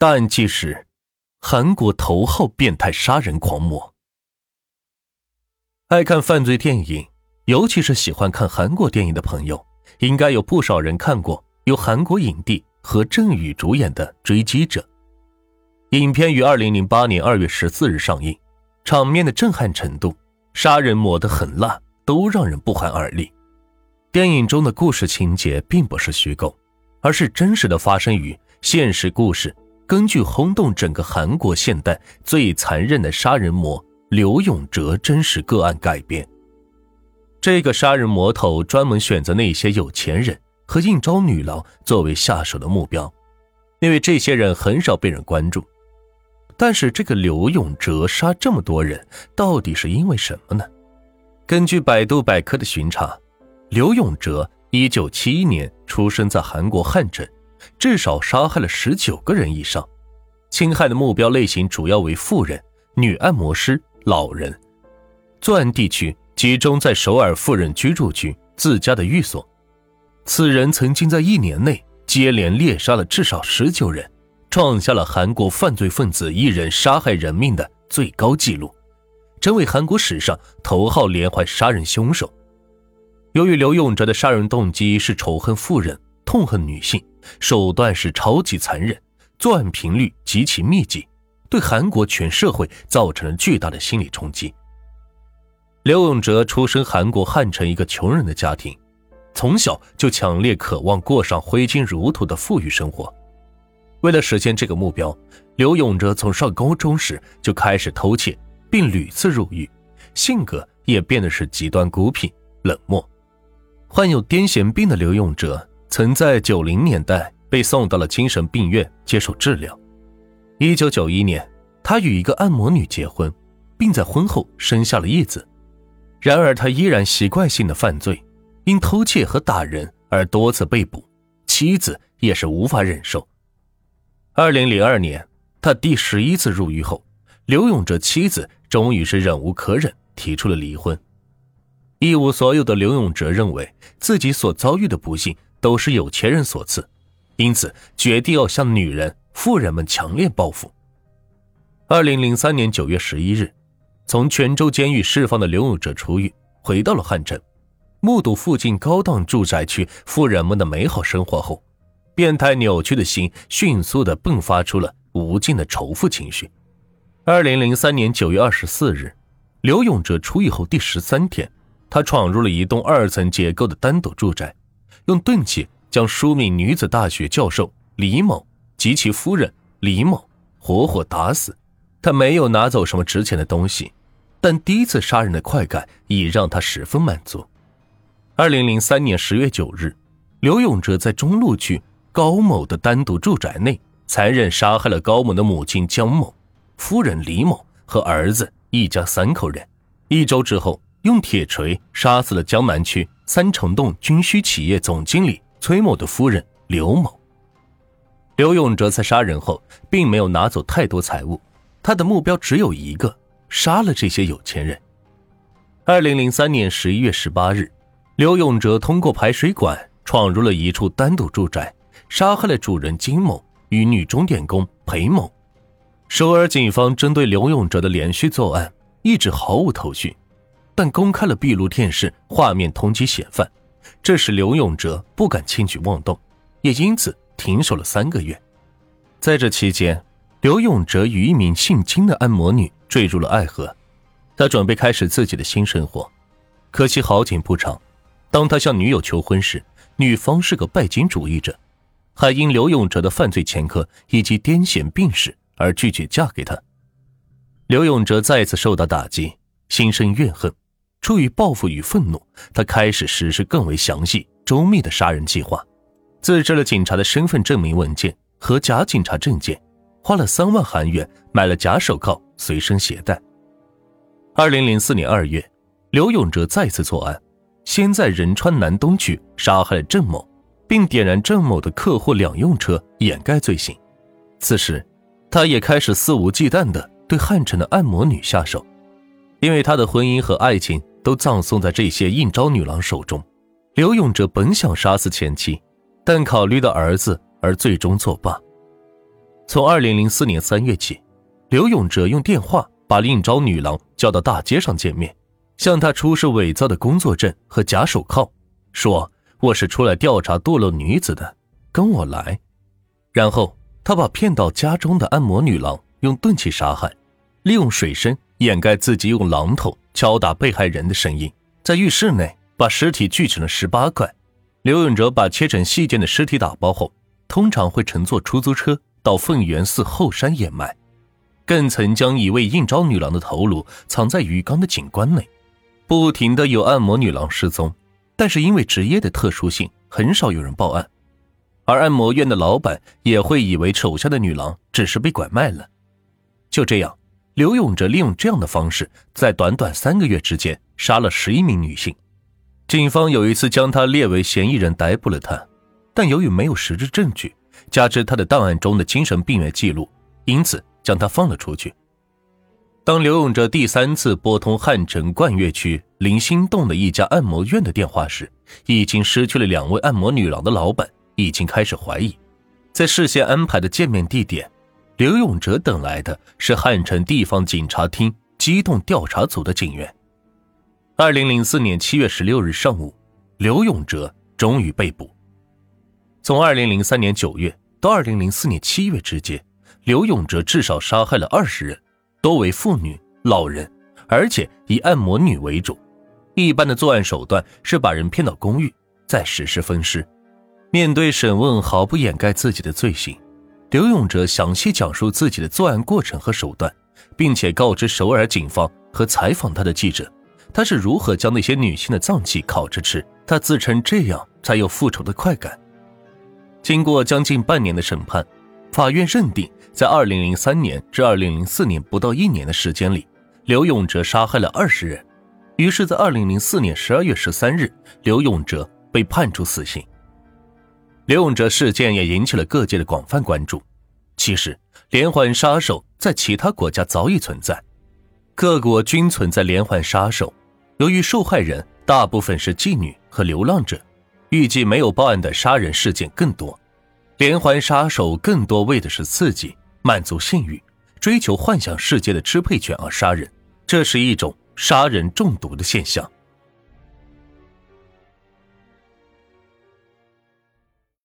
大案纪实：韩国头号变态杀人狂魔。爱看犯罪电影，尤其是喜欢看韩国电影的朋友，应该有不少人看过由韩国影帝何振宇主演的《追击者》。影片于二零零八年二月十四日上映，场面的震撼程度、杀人抹得很辣，都让人不寒而栗。电影中的故事情节并不是虚构，而是真实的发生于现实故事。根据轰动整个韩国现代最残忍的杀人魔刘永哲真实个案改编，这个杀人魔头专门选择那些有钱人和应招女郎作为下手的目标，因为这些人很少被人关注。但是这个刘永哲杀这么多人，到底是因为什么呢？根据百度百科的巡查，刘永哲一九七一年出生在韩国汉城。至少杀害了十九个人以上，侵害的目标类型主要为富人、女按摩师、老人。作案地区集中在首尔富人居住区自家的寓所。此人曾经在一年内接连猎杀了至少十九人，创下了韩国犯罪分子一人杀害人命的最高纪录，成为韩国史上头号连环杀人凶手。由于刘永哲的杀人动机是仇恨富人。痛恨女性，手段是超级残忍，作案频率极其密集，对韩国全社会造成了巨大的心理冲击。刘永哲出生韩国汉城一个穷人的家庭，从小就强烈渴望过上挥金如土的富裕生活。为了实现这个目标，刘永哲从上高中时就开始偷窃，并屡次入狱，性格也变得是极端孤僻冷漠。患有癫痫病的刘永哲。曾在九零年代被送到了精神病院接受治疗。一九九一年，他与一个按摩女结婚，并在婚后生下了一子。然而，他依然习惯性的犯罪，因偷窃和打人而多次被捕，妻子也是无法忍受。二零零二年，他第十一次入狱后，刘永哲妻子终于是忍无可忍，提出了离婚。一无所有的刘永哲认为自己所遭遇的不幸。都是有钱人所赐，因此决定要向女人、富人们强烈报复。二零零三年九月十一日，从泉州监狱释放的刘永哲出狱，回到了汉城，目睹附近高档住宅区富人们的美好生活后，变态扭曲的心迅速的迸发出了无尽的仇富情绪。二零零三年九月二十四日，刘永哲出狱后第十三天，他闯入了一栋二层结构的单独住宅。用钝器将书名女子大学教授李某及其夫人李某活活打死。他没有拿走什么值钱的东西，但第一次杀人的快感已让他十分满足。二零零三年十月九日，刘永哲在中路区高某的单独住宅内残忍杀害了高某的母亲江某、夫人李某和儿子一家三口人。一周之后，用铁锤杀死了江南区。三城洞军需企业总经理崔某的夫人刘某。刘永哲在杀人后，并没有拿走太多财物，他的目标只有一个：杀了这些有钱人。二零零三年十一月十八日，刘永哲通过排水管闯入了一处单独住宅，杀害了主人金某与女钟点工裴某。首尔警方针对刘永哲的连续作案，一直毫无头绪。但公开了闭路电视画面通缉嫌犯，这使刘永哲不敢轻举妄动，也因此停手了三个月。在这期间，刘永哲与一名姓金的按摩女坠入了爱河，他准备开始自己的新生活。可惜好景不长，当他向女友求婚时，女方是个拜金主义者，还因刘永哲的犯罪前科以及癫痫病史而拒绝嫁给他。刘永哲再次受到打击，心生怨恨。出于报复与愤怒，他开始实施更为详细、周密的杀人计划，自制了警察的身份证明文件和假警察证件，花了三万韩元买了假手铐随身携带。二零零四年二月，刘永哲再次作案，先在仁川南东区杀害了郑某，并点燃郑某的客货两用车掩盖罪行。此时，他也开始肆无忌惮地对汉城的按摩女下手，因为他的婚姻和爱情。都葬送在这些应招女郎手中。刘永哲本想杀死前妻，但考虑到儿子而最终作罢。从二零零四年三月起，刘永哲用电话把应招女郎叫到大街上见面，向她出示伪造的工作证和假手铐，说：“我是出来调查堕落女子的，跟我来。”然后他把骗到家中的按摩女郎用钝器杀害，利用水声掩盖自己用榔头敲打被害人的声音，在浴室内把尸体锯成了十八块。刘永哲把切成细件的尸体打包后，通常会乘坐出租车。到凤源寺后山掩埋，更曾将一位应招女郎的头颅藏在鱼缸的景观内。不停的有按摩女郎失踪，但是因为职业的特殊性，很少有人报案。而按摩院的老板也会以为手下的女郎只是被拐卖了。就这样，刘永哲利用这样的方式，在短短三个月之间杀了十一名女性。警方有一次将他列为嫌疑人，逮捕了他，但由于没有实质证据。加之他的档案中的精神病院记录，因此将他放了出去。当刘永哲第三次拨通汉城冠岳区林心洞的一家按摩院的电话时，已经失去了两位按摩女郎的老板已经开始怀疑，在事先安排的见面地点，刘永哲等来的是汉城地方警察厅机动调查组的警员。二零零四年七月十六日上午，刘永哲终于被捕。从二零零三年九月到二零零四年七月之间，刘永哲至少杀害了二十人，多为妇女、老人，而且以按摩女为主。一般的作案手段是把人骗到公寓，再实施分尸。面对审问，毫不掩盖自己的罪行。刘永哲详细讲述自己的作案过程和手段，并且告知首尔警方和采访他的记者，他是如何将那些女性的脏器烤着吃。他自称这样才有复仇的快感。经过将近半年的审判，法院认定，在2003年至2004年不到一年的时间里，刘永哲杀害了二十人。于是，在2004年12月13日，刘永哲被判处死刑。刘永哲事件也引起了各界的广泛关注。其实，连环杀手在其他国家早已存在，各国均存在连环杀手。由于受害人大部分是妓女和流浪者。预计没有报案的杀人事件更多，连环杀手更多为的是刺激、满足性欲、追求幻想世界的支配权而杀人，这是一种杀人中毒的现象。